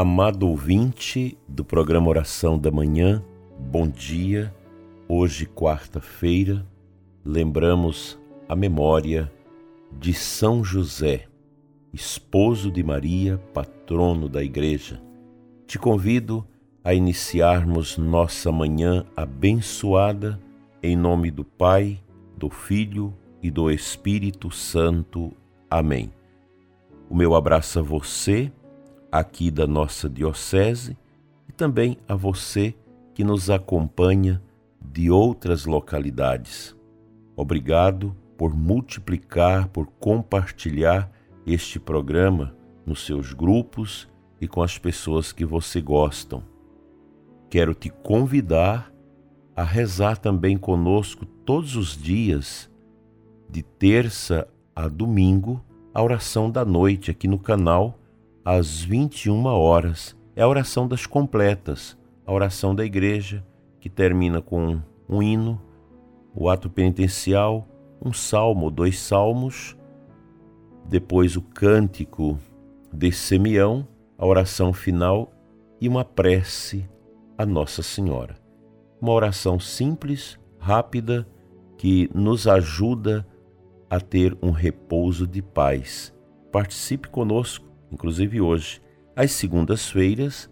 Amado ouvinte do programa Oração da Manhã, bom dia. Hoje, quarta-feira, lembramos a memória de São José, esposo de Maria, patrono da Igreja. Te convido a iniciarmos nossa manhã abençoada em nome do Pai, do Filho e do Espírito Santo. Amém. O meu abraço a você aqui da nossa Diocese e também a você que nos acompanha de outras localidades. Obrigado por multiplicar, por compartilhar este programa nos seus grupos e com as pessoas que você gostam. Quero te convidar a rezar também conosco todos os dias, de terça a domingo, a oração da noite aqui no canal às 21 horas. É a oração das completas, a oração da igreja, que termina com um hino, o ato penitencial, um salmo, dois salmos, depois o cântico de Simeão, a oração final e uma prece a Nossa Senhora. Uma oração simples, rápida, que nos ajuda a ter um repouso de paz. Participe conosco Inclusive hoje, às segundas-feiras,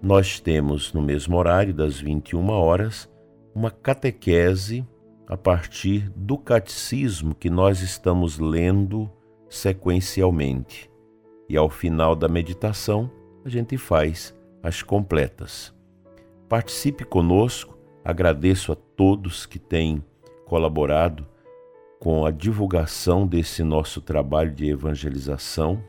nós temos no mesmo horário, das 21 horas, uma catequese a partir do catecismo que nós estamos lendo sequencialmente. E ao final da meditação, a gente faz as completas. Participe conosco, agradeço a todos que têm colaborado com a divulgação desse nosso trabalho de evangelização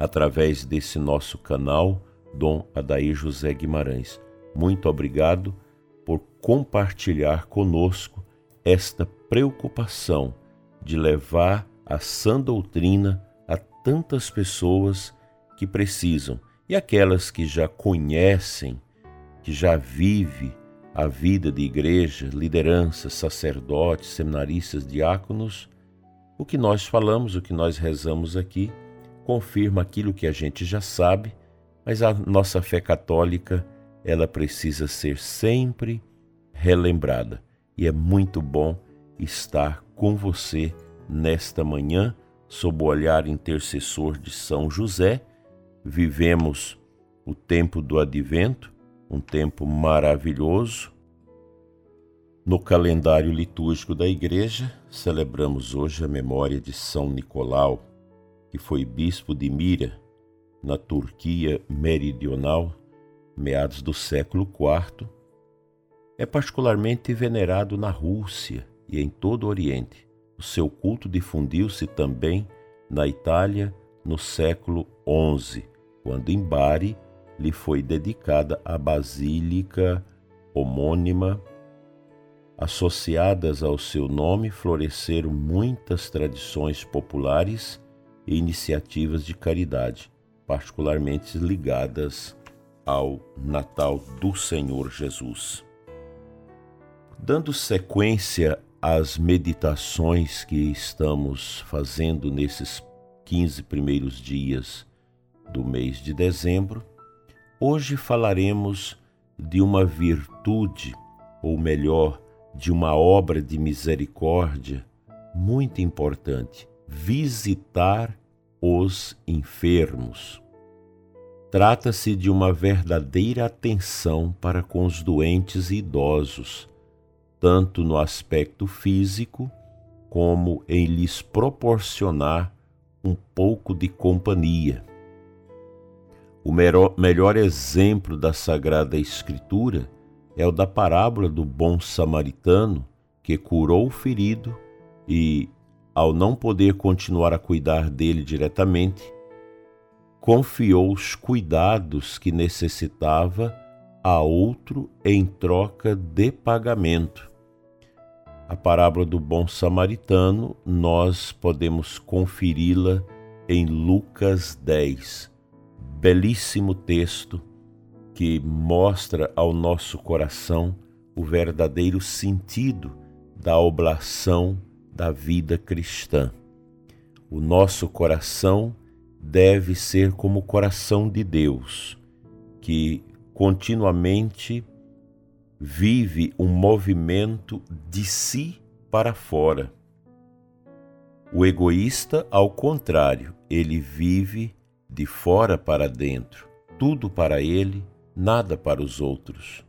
através desse nosso canal, Dom Adair José Guimarães. Muito obrigado por compartilhar conosco esta preocupação de levar a sã doutrina a tantas pessoas que precisam e aquelas que já conhecem, que já vivem a vida de igreja, lideranças, sacerdotes, seminaristas, diáconos, o que nós falamos, o que nós rezamos aqui confirma aquilo que a gente já sabe, mas a nossa fé católica, ela precisa ser sempre relembrada. E é muito bom estar com você nesta manhã, sob o olhar intercessor de São José. Vivemos o tempo do advento, um tempo maravilhoso. No calendário litúrgico da Igreja, celebramos hoje a memória de São Nicolau, que foi bispo de Mira, na Turquia meridional, meados do século IV, é particularmente venerado na Rússia e em todo o Oriente. O seu culto difundiu-se também na Itália no século XI, quando em Bari lhe foi dedicada a basílica homônima. Associadas ao seu nome floresceram muitas tradições populares e iniciativas de caridade, particularmente ligadas ao Natal do Senhor Jesus. Dando sequência às meditações que estamos fazendo nesses 15 primeiros dias do mês de dezembro, hoje falaremos de uma virtude, ou melhor, de uma obra de misericórdia muito importante: visitar os enfermos. Trata-se de uma verdadeira atenção para com os doentes e idosos, tanto no aspecto físico como em lhes proporcionar um pouco de companhia. O melhor exemplo da Sagrada Escritura é o da parábola do bom samaritano que curou o ferido e, ao não poder continuar a cuidar dele diretamente, confiou os cuidados que necessitava a outro em troca de pagamento. A parábola do bom samaritano nós podemos conferi-la em Lucas 10. Belíssimo texto que mostra ao nosso coração o verdadeiro sentido da oblação da vida cristã. O nosso coração deve ser como o coração de Deus, que continuamente vive um movimento de si para fora. O egoísta, ao contrário, ele vive de fora para dentro, tudo para ele, nada para os outros.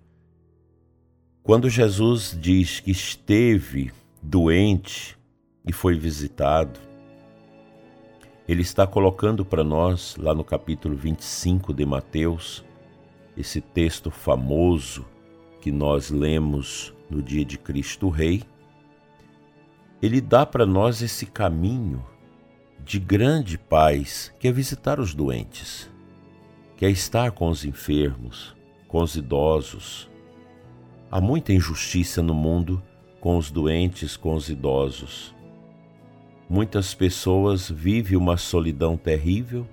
Quando Jesus diz que esteve doente e foi visitado, ele está colocando para nós, lá no capítulo 25 de Mateus, esse texto famoso que nós lemos no dia de Cristo Rei, ele dá para nós esse caminho de grande paz, que é visitar os doentes, que é estar com os enfermos, com os idosos. Há muita injustiça no mundo com os doentes, com os idosos. Muitas pessoas vivem uma solidão terrível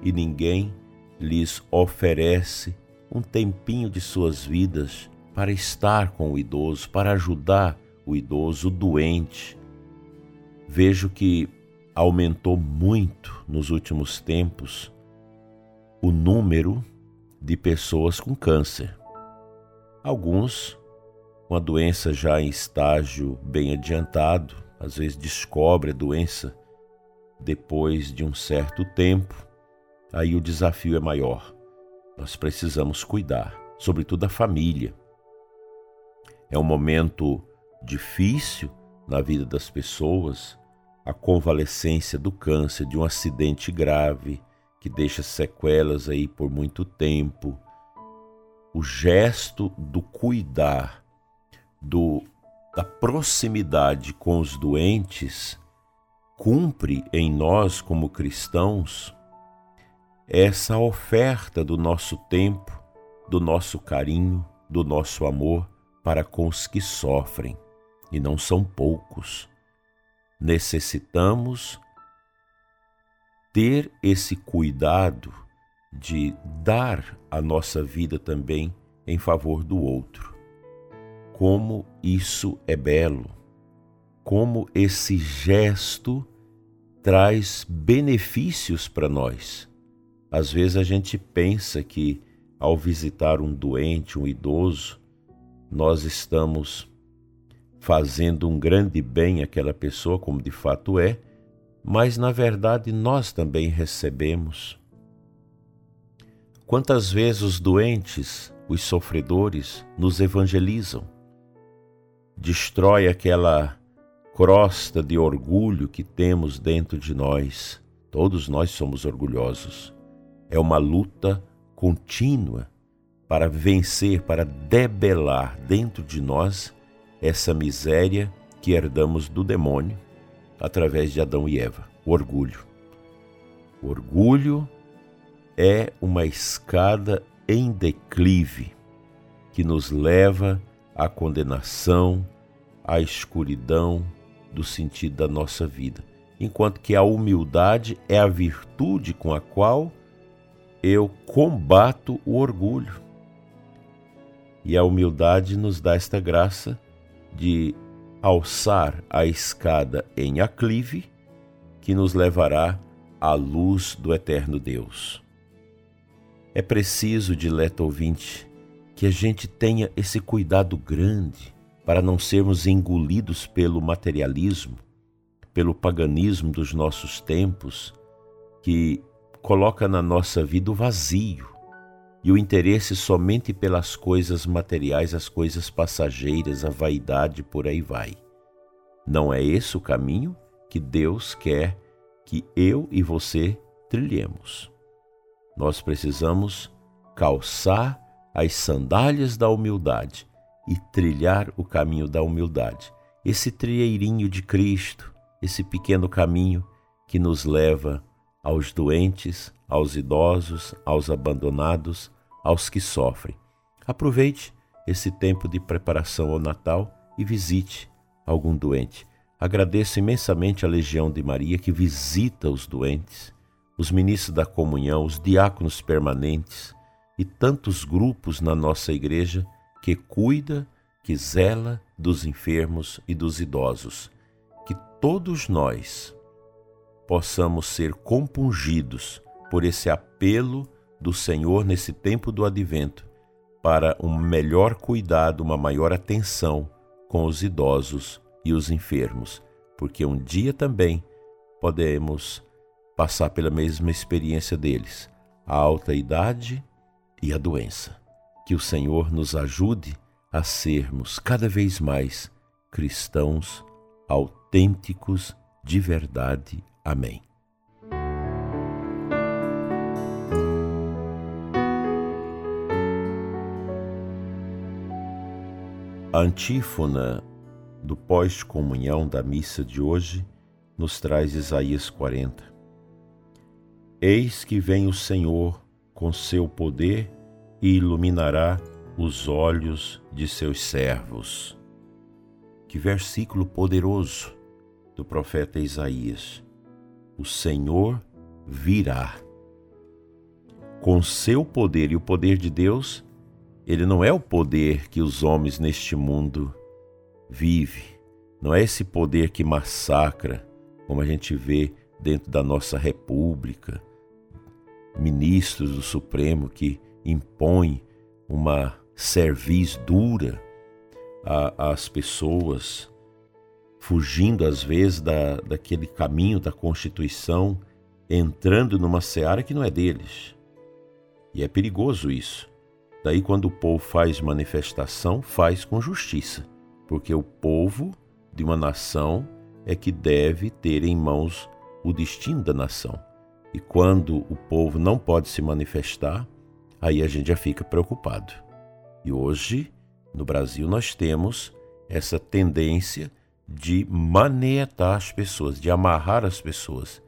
e ninguém lhes oferece um tempinho de suas vidas para estar com o idoso, para ajudar o idoso, o doente. Vejo que aumentou muito nos últimos tempos o número de pessoas com câncer. Alguns com a doença já em estágio bem adiantado, às vezes descobre a doença depois de um certo tempo, aí o desafio é maior. Nós precisamos cuidar, sobretudo a família. É um momento difícil na vida das pessoas, a convalescência do câncer, de um acidente grave que deixa sequelas aí por muito tempo. O gesto do cuidar, do, da proximidade com os doentes, cumpre em nós, como cristãos, essa oferta do nosso tempo, do nosso carinho, do nosso amor para com os que sofrem, e não são poucos necessitamos ter esse cuidado de dar a nossa vida também em favor do outro. Como isso é belo, como esse gesto traz benefícios para nós. Às vezes a gente pensa que ao visitar um doente, um idoso, nós estamos fazendo um grande bem àquela pessoa, como de fato é, mas na verdade nós também recebemos. Quantas vezes os doentes, os sofredores, nos evangelizam? Destrói aquela crosta de orgulho que temos dentro de nós. Todos nós somos orgulhosos. É uma luta contínua para vencer, para debelar dentro de nós essa miséria que herdamos do demônio através de Adão e Eva, o orgulho. O orgulho é uma escada em declive que nos leva à condenação, à escuridão do sentido da nossa vida, enquanto que a humildade é a virtude com a qual eu combato o orgulho. E a humildade nos dá esta graça de alçar a escada em aclive que nos levará à luz do eterno Deus. É preciso, dileto ouvinte, que a gente tenha esse cuidado grande para não sermos engolidos pelo materialismo, pelo paganismo dos nossos tempos, que coloca na nossa vida o vazio, e o interesse somente pelas coisas materiais, as coisas passageiras, a vaidade, por aí vai. Não é esse o caminho que Deus quer que eu e você trilhemos. Nós precisamos calçar as sandálias da humildade e trilhar o caminho da humildade. Esse trilheirinho de Cristo, esse pequeno caminho que nos leva aos doentes, aos idosos, aos abandonados, aos que sofrem. Aproveite esse tempo de preparação ao Natal e visite algum doente. Agradeço imensamente a Legião de Maria que visita os doentes, os ministros da comunhão, os diáconos permanentes e tantos grupos na nossa igreja que cuida, que zela dos enfermos e dos idosos. Que todos nós possamos ser compungidos por esse apelo do Senhor nesse tempo do advento para um melhor cuidado, uma maior atenção com os idosos e os enfermos, porque um dia também podemos passar pela mesma experiência deles, a alta idade e a doença. Que o Senhor nos ajude a sermos cada vez mais cristãos autênticos de verdade. Amém. A antífona do pós-comunhão da missa de hoje nos traz Isaías 40. Eis que vem o Senhor com seu poder e iluminará os olhos de seus servos. Que versículo poderoso do profeta Isaías. O Senhor virá. Com seu poder e o poder de Deus, ele não é o poder que os homens neste mundo vivem. Não é esse poder que massacra, como a gente vê dentro da nossa república, ministros do Supremo que impõem uma cerviz dura às pessoas, fugindo às vezes da, daquele caminho da Constituição, entrando numa seara que não é deles. E é perigoso isso. Daí, quando o povo faz manifestação, faz com justiça, porque o povo de uma nação é que deve ter em mãos o destino da nação. E quando o povo não pode se manifestar, aí a gente já fica preocupado. E hoje, no Brasil, nós temos essa tendência de manietar as pessoas, de amarrar as pessoas.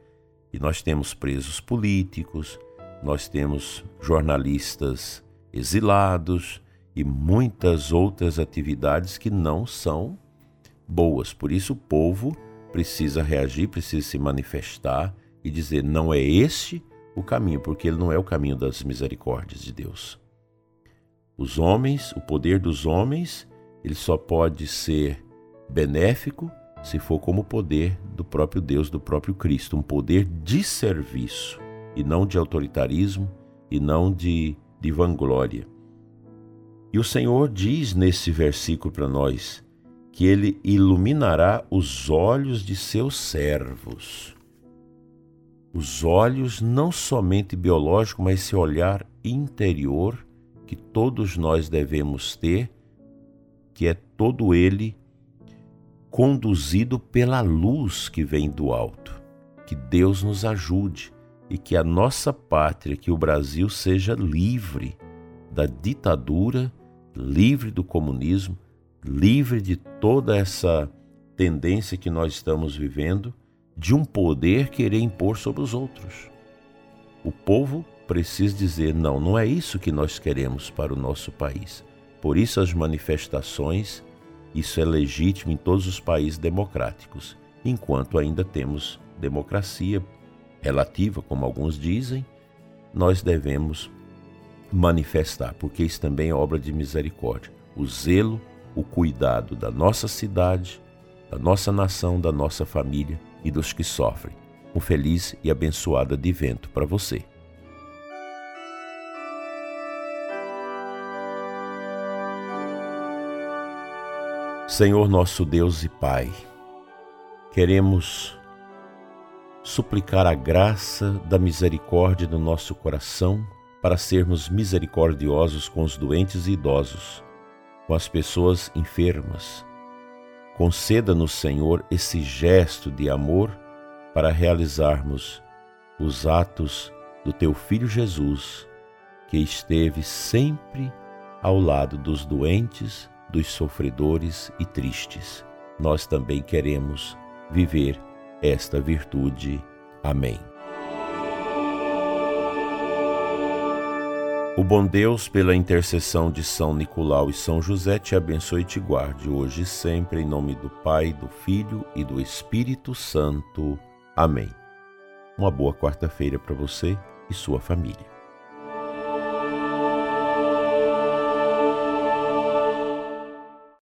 E nós temos presos políticos, nós temos jornalistas exilados e muitas outras atividades que não são boas. Por isso, o povo precisa reagir, precisa se manifestar e dizer: não é este o caminho, porque ele não é o caminho das misericórdias de Deus. Os homens, o poder dos homens, ele só pode ser benéfico se for como o poder do próprio Deus, do próprio Cristo, um poder de serviço e não de autoritarismo e não de de vanglória. E o Senhor diz nesse versículo para nós que ele iluminará os olhos de seus servos. Os olhos não somente biológicos, mas esse olhar interior que todos nós devemos ter, que é todo ele conduzido pela luz que vem do alto. Que Deus nos ajude e que a nossa pátria, que o Brasil, seja livre da ditadura, livre do comunismo, livre de toda essa tendência que nós estamos vivendo de um poder querer impor sobre os outros. O povo precisa dizer: não, não é isso que nós queremos para o nosso país. Por isso, as manifestações, isso é legítimo em todos os países democráticos, enquanto ainda temos democracia, relativa, como alguns dizem, nós devemos manifestar, porque isso também é obra de misericórdia. O zelo, o cuidado da nossa cidade, da nossa nação, da nossa família e dos que sofrem. Um feliz e abençoado advento para você. Senhor nosso Deus e Pai, queremos suplicar a graça da misericórdia no nosso coração para sermos misericordiosos com os doentes e idosos, com as pessoas enfermas. Conceda-nos, Senhor, esse gesto de amor para realizarmos os atos do Teu Filho Jesus, que esteve sempre ao lado dos doentes, dos sofredores e tristes. Nós também queremos viver esta virtude. Amém. O bom Deus, pela intercessão de São Nicolau e São José, te abençoe e te guarde hoje e sempre, em nome do Pai, do Filho e do Espírito Santo. Amém. Uma boa quarta-feira para você e sua família.